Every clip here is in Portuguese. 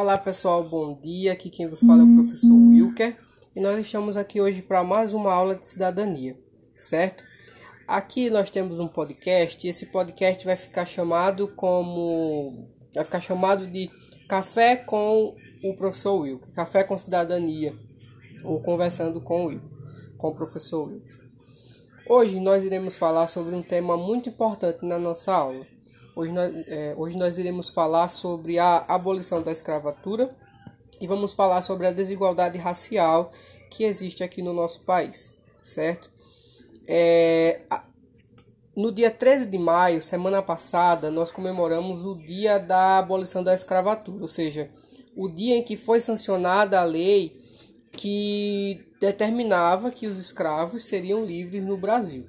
Olá pessoal, bom dia. Aqui quem vos fala é o professor Wilker e nós estamos aqui hoje para mais uma aula de cidadania, certo? Aqui nós temos um podcast e esse podcast vai ficar chamado como vai ficar chamado de Café com o professor Wilker, Café com Cidadania ou conversando com o com o professor Wilker. Hoje nós iremos falar sobre um tema muito importante na nossa aula Hoje nós, é, hoje nós iremos falar sobre a abolição da escravatura e vamos falar sobre a desigualdade racial que existe aqui no nosso país, certo? É, no dia 13 de maio, semana passada, nós comemoramos o dia da abolição da escravatura, ou seja, o dia em que foi sancionada a lei que determinava que os escravos seriam livres no Brasil.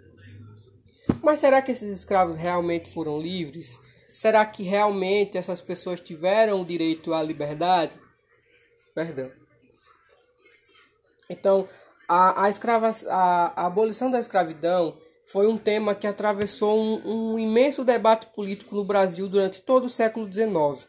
Mas será que esses escravos realmente foram livres? Será que realmente essas pessoas tiveram o direito à liberdade? Perdão. Então, a, a, escrava, a, a abolição da escravidão foi um tema que atravessou um, um, imenso debate político no Brasil durante todo o século XIX.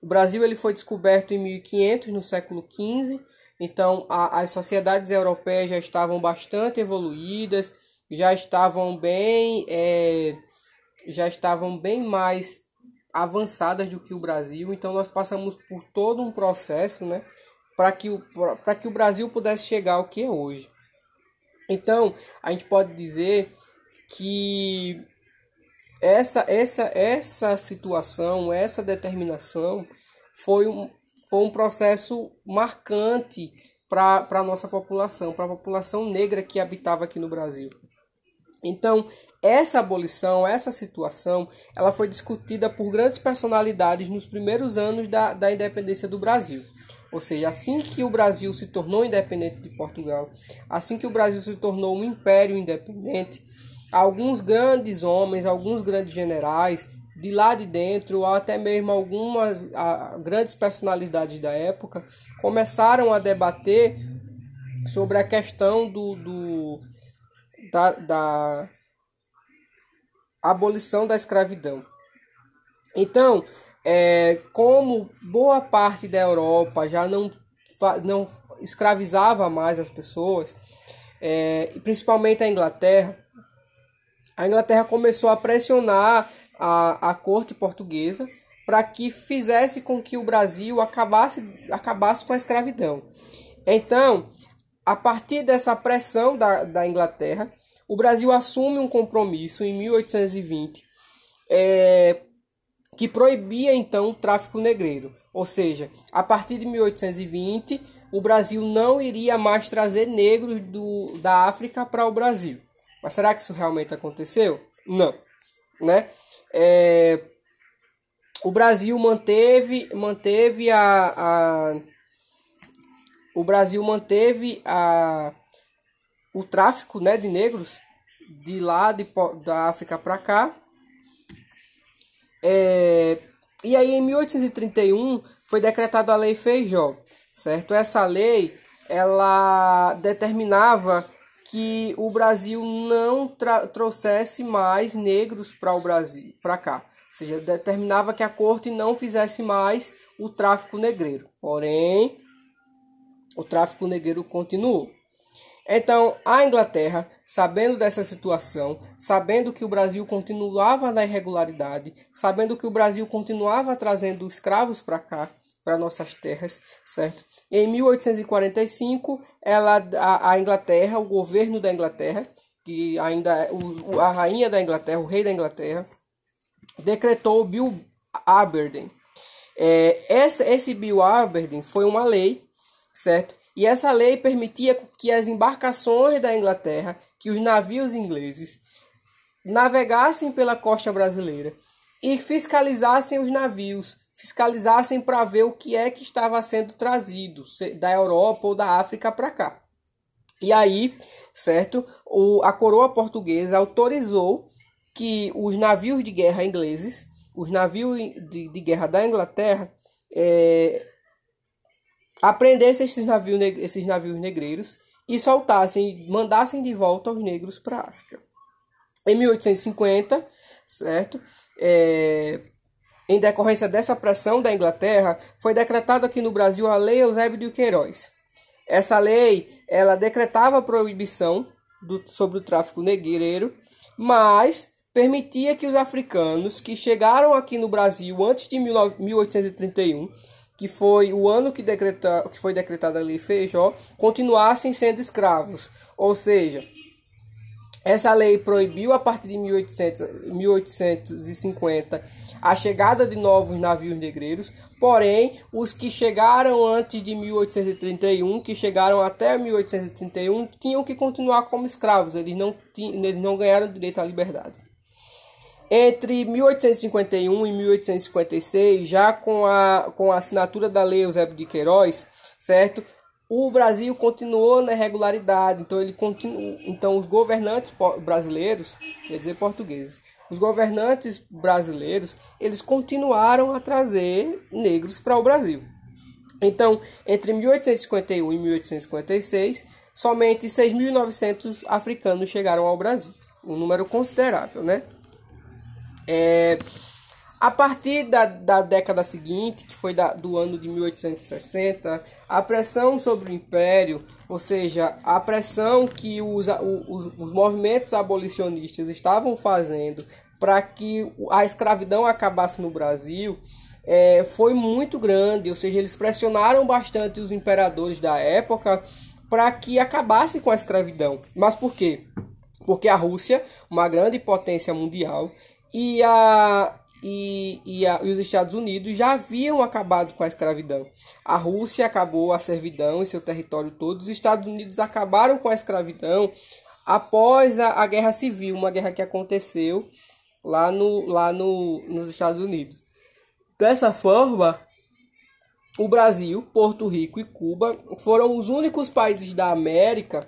O Brasil ele foi descoberto em 1500, no século XV, então a, as sociedades europeias já estavam bastante evoluídas, já estavam bem é, já estavam bem mais avançadas do que o Brasil, então nós passamos por todo um processo, né, para que o para que o Brasil pudesse chegar ao que é hoje. Então, a gente pode dizer que essa essa essa situação, essa determinação foi um, foi um processo marcante para a nossa população, para a população negra que habitava aqui no Brasil. Então, essa abolição, essa situação, ela foi discutida por grandes personalidades nos primeiros anos da, da independência do Brasil. Ou seja, assim que o Brasil se tornou independente de Portugal, assim que o Brasil se tornou um império independente, alguns grandes homens, alguns grandes generais, de lá de dentro, ou até mesmo algumas a, grandes personalidades da época, começaram a debater sobre a questão do, do da, da abolição da escravidão. Então, é, como boa parte da Europa já não, não escravizava mais as pessoas, é, principalmente a Inglaterra, a Inglaterra começou a pressionar a, a corte portuguesa para que fizesse com que o Brasil acabasse, acabasse com a escravidão. Então, a partir dessa pressão da, da Inglaterra, o Brasil assume um compromisso em 1820 é, que proibia então o tráfico negreiro. Ou seja, a partir de 1820, o Brasil não iria mais trazer negros do, da África para o Brasil. Mas será que isso realmente aconteceu? Não. Né? É, o Brasil manteve, manteve a, a o Brasil manteve a o tráfico né, de negros de lá de, da África para cá. É, e aí em 1831 foi decretada a Lei Feijó, certo? Essa lei ela determinava que o Brasil não trouxesse mais negros para o Brasil, para cá. Ou seja, determinava que a corte não fizesse mais o tráfico negreiro. Porém, o tráfico negreiro continuou. Então, a Inglaterra, sabendo dessa situação, sabendo que o Brasil continuava na irregularidade, sabendo que o Brasil continuava trazendo escravos para cá, para nossas terras, certo? Em 1845, ela, a, a, Inglaterra, o governo da Inglaterra, que ainda é o, a rainha da Inglaterra, o rei da Inglaterra, decretou o Bill Aberdeen. É, esse Bill Aberdeen foi uma lei, certo? E essa lei permitia que as embarcações da Inglaterra, que os navios ingleses, navegassem pela costa brasileira e fiscalizassem os navios, fiscalizassem para ver o que é que estava sendo trazido da Europa ou da África para cá. E aí, certo, o, a coroa portuguesa autorizou que os navios de guerra ingleses, os navios de, de guerra da Inglaterra, é, aprendessem esses navios, esses navios negreiros e soltassem, mandassem de volta os negros para a África. Em 1850, certo? É, em decorrência dessa pressão da Inglaterra, foi decretada aqui no Brasil a Lei Eusébio de Queiroz. Essa lei, ela decretava a proibição do, sobre o tráfico negreiro, mas permitia que os africanos que chegaram aqui no Brasil antes de 1831, que foi o ano que, decreta, que foi decretada a Lei Feijó, continuassem sendo escravos. Ou seja, essa lei proibiu a partir de 1800, 1850 a chegada de novos navios negreiros, porém, os que chegaram antes de 1831, que chegaram até 1831, tinham que continuar como escravos, eles não, eles não ganharam direito à liberdade. Entre 1851 e 1856, já com a, com a assinatura da Lei Eusébio de Queiroz, certo? o Brasil continuou na irregularidade, então ele continua, então os governantes brasileiros, quer dizer portugueses, os governantes brasileiros, eles continuaram a trazer negros para o Brasil. Então, entre 1851 e 1856, somente 6.900 africanos chegaram ao Brasil, um número considerável, né? É, a partir da, da década seguinte, que foi da, do ano de 1860, a pressão sobre o império, ou seja, a pressão que os, os, os movimentos abolicionistas estavam fazendo para que a escravidão acabasse no Brasil, é, foi muito grande, ou seja, eles pressionaram bastante os imperadores da época para que acabasse com a escravidão. Mas por quê? Porque a Rússia, uma grande potência mundial, e a, e, e, a, e, os Estados Unidos já haviam acabado com a escravidão. A Rússia acabou a servidão em seu território todo. Os Estados Unidos acabaram com a escravidão após a, a Guerra Civil, uma guerra que aconteceu lá, no, lá no, nos Estados Unidos. Dessa forma, o Brasil, Porto Rico e Cuba foram os únicos países da América,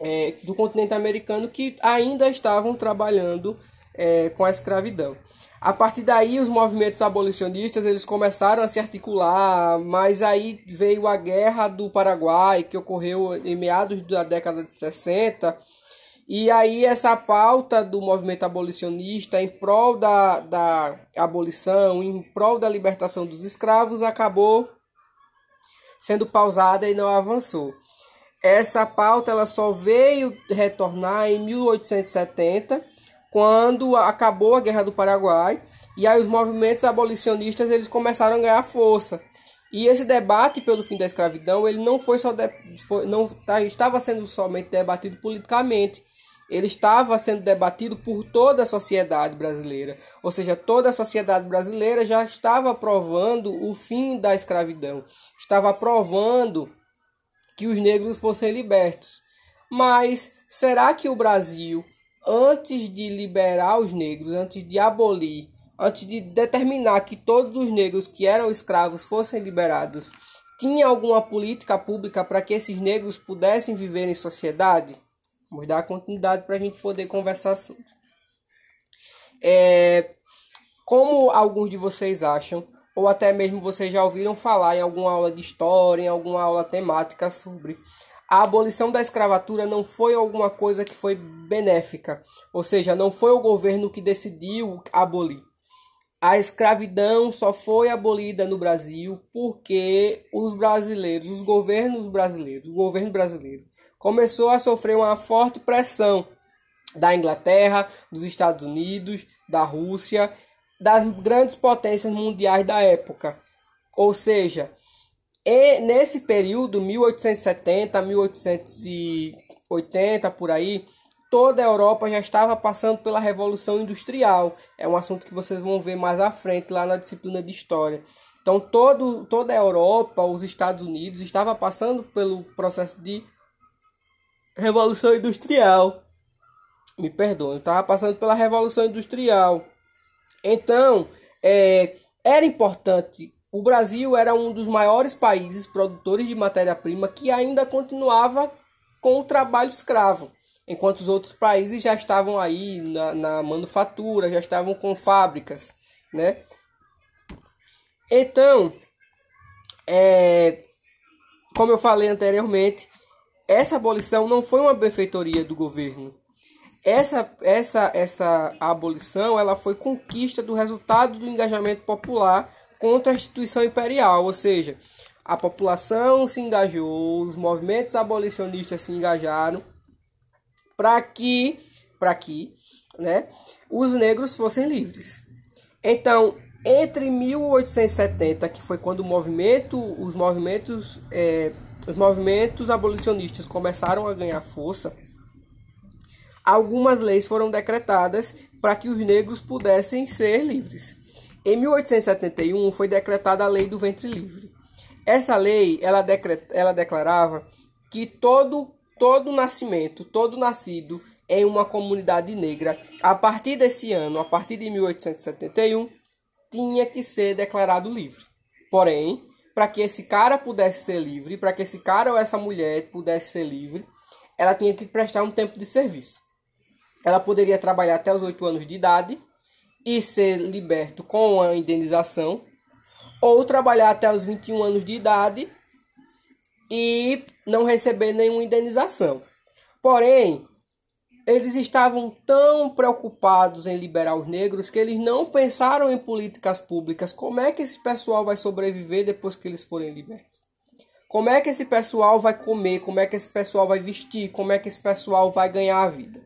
é, do continente americano, que ainda estavam trabalhando é, com a escravidão. A partir daí, os movimentos abolicionistas eles começaram a se articular, mas aí veio a Guerra do Paraguai, que ocorreu em meados da década de 60, e aí essa pauta do movimento abolicionista em prol da, da abolição, em prol da libertação dos escravos, acabou sendo pausada e não avançou. Essa pauta ela só veio retornar em 1870, quando acabou a Guerra do Paraguai e aí os movimentos abolicionistas eles começaram a ganhar força. E esse debate pelo fim da escravidão, ele não foi só de, foi, não tá, estava sendo somente debatido politicamente, ele estava sendo debatido por toda a sociedade brasileira. Ou seja, toda a sociedade brasileira já estava aprovando o fim da escravidão, estava aprovando que os negros fossem libertos. Mas será que o Brasil antes de liberar os negros, antes de abolir, antes de determinar que todos os negros que eram escravos fossem liberados, tinha alguma política pública para que esses negros pudessem viver em sociedade? Vamos dar continuidade para a gente poder conversar sobre. É, como alguns de vocês acham, ou até mesmo vocês já ouviram falar em alguma aula de história, em alguma aula temática sobre a abolição da escravatura não foi alguma coisa que foi benéfica, ou seja, não foi o governo que decidiu abolir. A escravidão só foi abolida no Brasil porque os brasileiros, os governos brasileiros, o governo brasileiro começou a sofrer uma forte pressão da Inglaterra, dos Estados Unidos, da Rússia, das grandes potências mundiais da época. Ou seja, e nesse período, 1870 1880 por aí, toda a Europa já estava passando pela Revolução Industrial. É um assunto que vocês vão ver mais à frente lá na disciplina de História. Então, todo, toda a Europa, os Estados Unidos, estava passando pelo processo de Revolução Industrial. Me perdoe, estava passando pela Revolução Industrial. Então, é, era importante o Brasil era um dos maiores países produtores de matéria-prima que ainda continuava com o trabalho escravo, enquanto os outros países já estavam aí na, na manufatura, já estavam com fábricas, né? Então, é, como eu falei anteriormente, essa abolição não foi uma benfeitoria do governo. essa, essa, essa abolição ela foi conquista do resultado do engajamento popular contra a instituição imperial, ou seja, a população se engajou, os movimentos abolicionistas se engajaram para que, para que, né, os negros fossem livres. Então, entre 1870, que foi quando o movimento, os movimentos, é, os movimentos abolicionistas começaram a ganhar força, algumas leis foram decretadas para que os negros pudessem ser livres. Em 1871 foi decretada a Lei do Ventre Livre. Essa lei ela, decret, ela declarava que todo todo nascimento, todo nascido em uma comunidade negra, a partir desse ano, a partir de 1871, tinha que ser declarado livre. Porém, para que esse cara pudesse ser livre, para que esse cara ou essa mulher pudesse ser livre, ela tinha que prestar um tempo de serviço. Ela poderia trabalhar até os 8 anos de idade e ser liberto com a indenização, ou trabalhar até os 21 anos de idade e não receber nenhuma indenização. Porém, eles estavam tão preocupados em liberar os negros que eles não pensaram em políticas públicas. Como é que esse pessoal vai sobreviver depois que eles forem libertos? Como é que esse pessoal vai comer? Como é que esse pessoal vai vestir? Como é que esse pessoal vai ganhar a vida?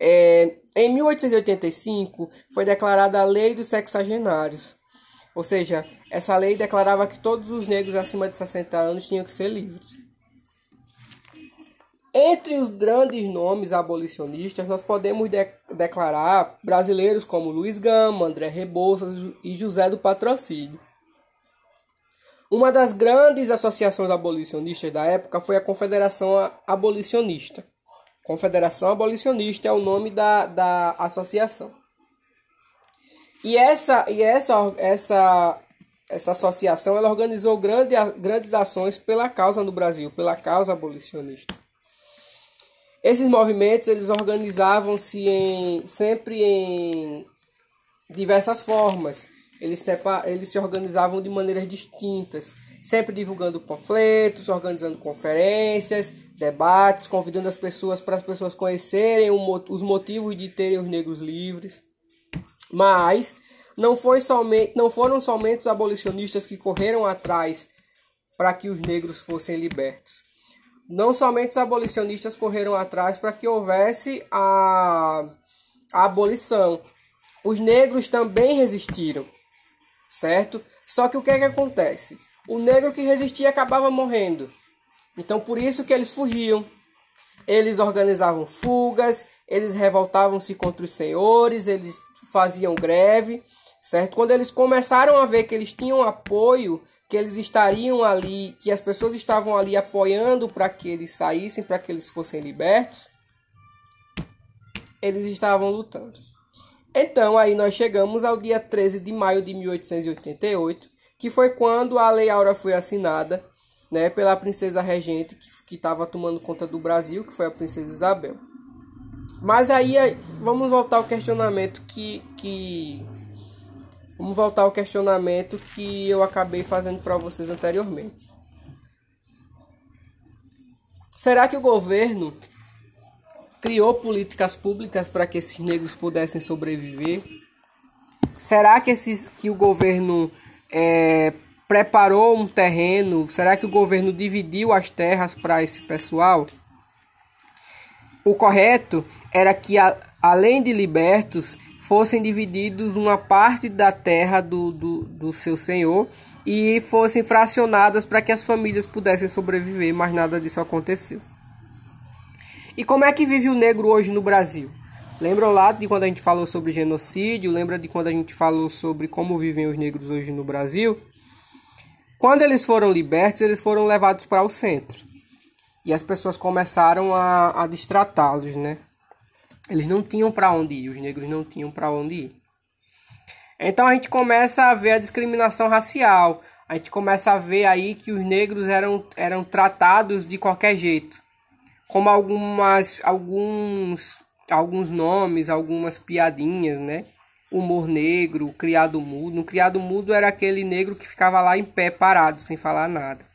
É, em 1885 foi declarada a Lei dos Sexagenários, ou seja, essa lei declarava que todos os negros acima de 60 anos tinham que ser livres. Entre os grandes nomes abolicionistas, nós podemos de declarar brasileiros como Luiz Gama, André Rebouças e José do Patrocínio. Uma das grandes associações abolicionistas da época foi a Confederação Abolicionista. Confederação Abolicionista é o nome da, da associação. E essa, e essa, essa, essa associação ela organizou grande, grandes ações pela causa no Brasil, pela causa abolicionista. Esses movimentos eles organizavam-se em, sempre em diversas formas. Eles, separ, eles se organizavam de maneiras distintas, sempre divulgando panfletos, organizando conferências, debates, convidando as pessoas para as pessoas conhecerem os motivos de terem os negros livres. Mas não, foi somente, não foram somente os abolicionistas que correram atrás para que os negros fossem libertos não somente os abolicionistas correram atrás para que houvesse a, a abolição, os negros também resistiram, certo? Só que o que é que acontece? O negro que resistia acabava morrendo. Então por isso que eles fugiam. Eles organizavam fugas, eles revoltavam-se contra os senhores, eles faziam greve, certo? Quando eles começaram a ver que eles tinham apoio que eles estariam ali, que as pessoas estavam ali apoiando para que eles saíssem, para que eles fossem libertos, eles estavam lutando. Então, aí nós chegamos ao dia 13 de maio de 1888, que foi quando a Lei Áurea foi assinada né, pela princesa regente que estava tomando conta do Brasil, que foi a princesa Isabel. Mas aí vamos voltar ao questionamento que, que Vamos voltar ao questionamento que eu acabei fazendo para vocês anteriormente. Será que o governo criou políticas públicas para que esses negros pudessem sobreviver? Será que, esses, que o governo é, preparou um terreno? Será que o governo dividiu as terras para esse pessoal? O correto era que, a, além de libertos, fossem divididos uma parte da terra do, do, do seu senhor e fossem fracionadas para que as famílias pudessem sobreviver, mas nada disso aconteceu. E como é que vive o negro hoje no Brasil? Lembra lá de quando a gente falou sobre genocídio? Lembra de quando a gente falou sobre como vivem os negros hoje no Brasil? Quando eles foram libertos, eles foram levados para o centro. E as pessoas começaram a, a destratá-los, né? Eles não tinham para onde ir, os negros não tinham para onde ir. Então a gente começa a ver a discriminação racial. A gente começa a ver aí que os negros eram, eram tratados de qualquer jeito. Como algumas alguns alguns nomes, algumas piadinhas, né? Humor negro, criado mudo. No criado mudo era aquele negro que ficava lá em pé parado, sem falar nada.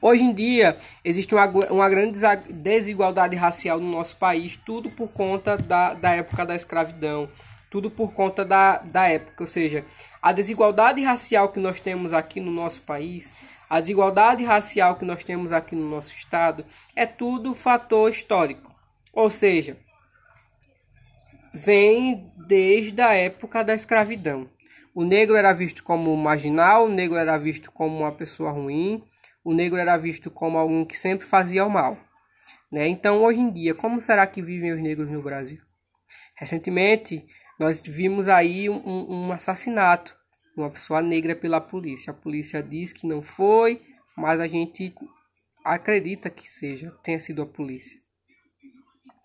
Hoje em dia, existe uma, uma grande desigualdade racial no nosso país, tudo por conta da, da época da escravidão, tudo por conta da, da época. Ou seja, a desigualdade racial que nós temos aqui no nosso país, a desigualdade racial que nós temos aqui no nosso estado, é tudo fator histórico. Ou seja, vem desde a época da escravidão. O negro era visto como marginal, o negro era visto como uma pessoa ruim, o negro era visto como alguém que sempre fazia o mal. Né? Então, hoje em dia, como será que vivem os negros no Brasil? Recentemente, nós vimos aí um, um assassinato de uma pessoa negra pela polícia. A polícia diz que não foi, mas a gente acredita que seja, tenha sido a polícia.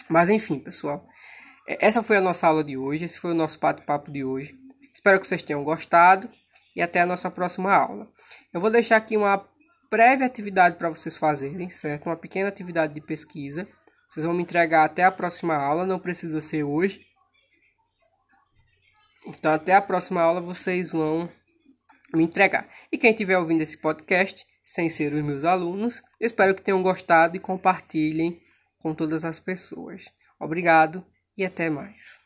Mas enfim, pessoal, essa foi a nossa aula de hoje, esse foi o nosso bate-papo de hoje. Espero que vocês tenham gostado e até a nossa próxima aula. Eu vou deixar aqui uma breve atividade para vocês fazerem, certo? Uma pequena atividade de pesquisa. Vocês vão me entregar até a próxima aula, não precisa ser hoje. Então, até a próxima aula vocês vão me entregar. E quem estiver ouvindo esse podcast, sem ser os meus alunos, espero que tenham gostado e compartilhem com todas as pessoas. Obrigado e até mais.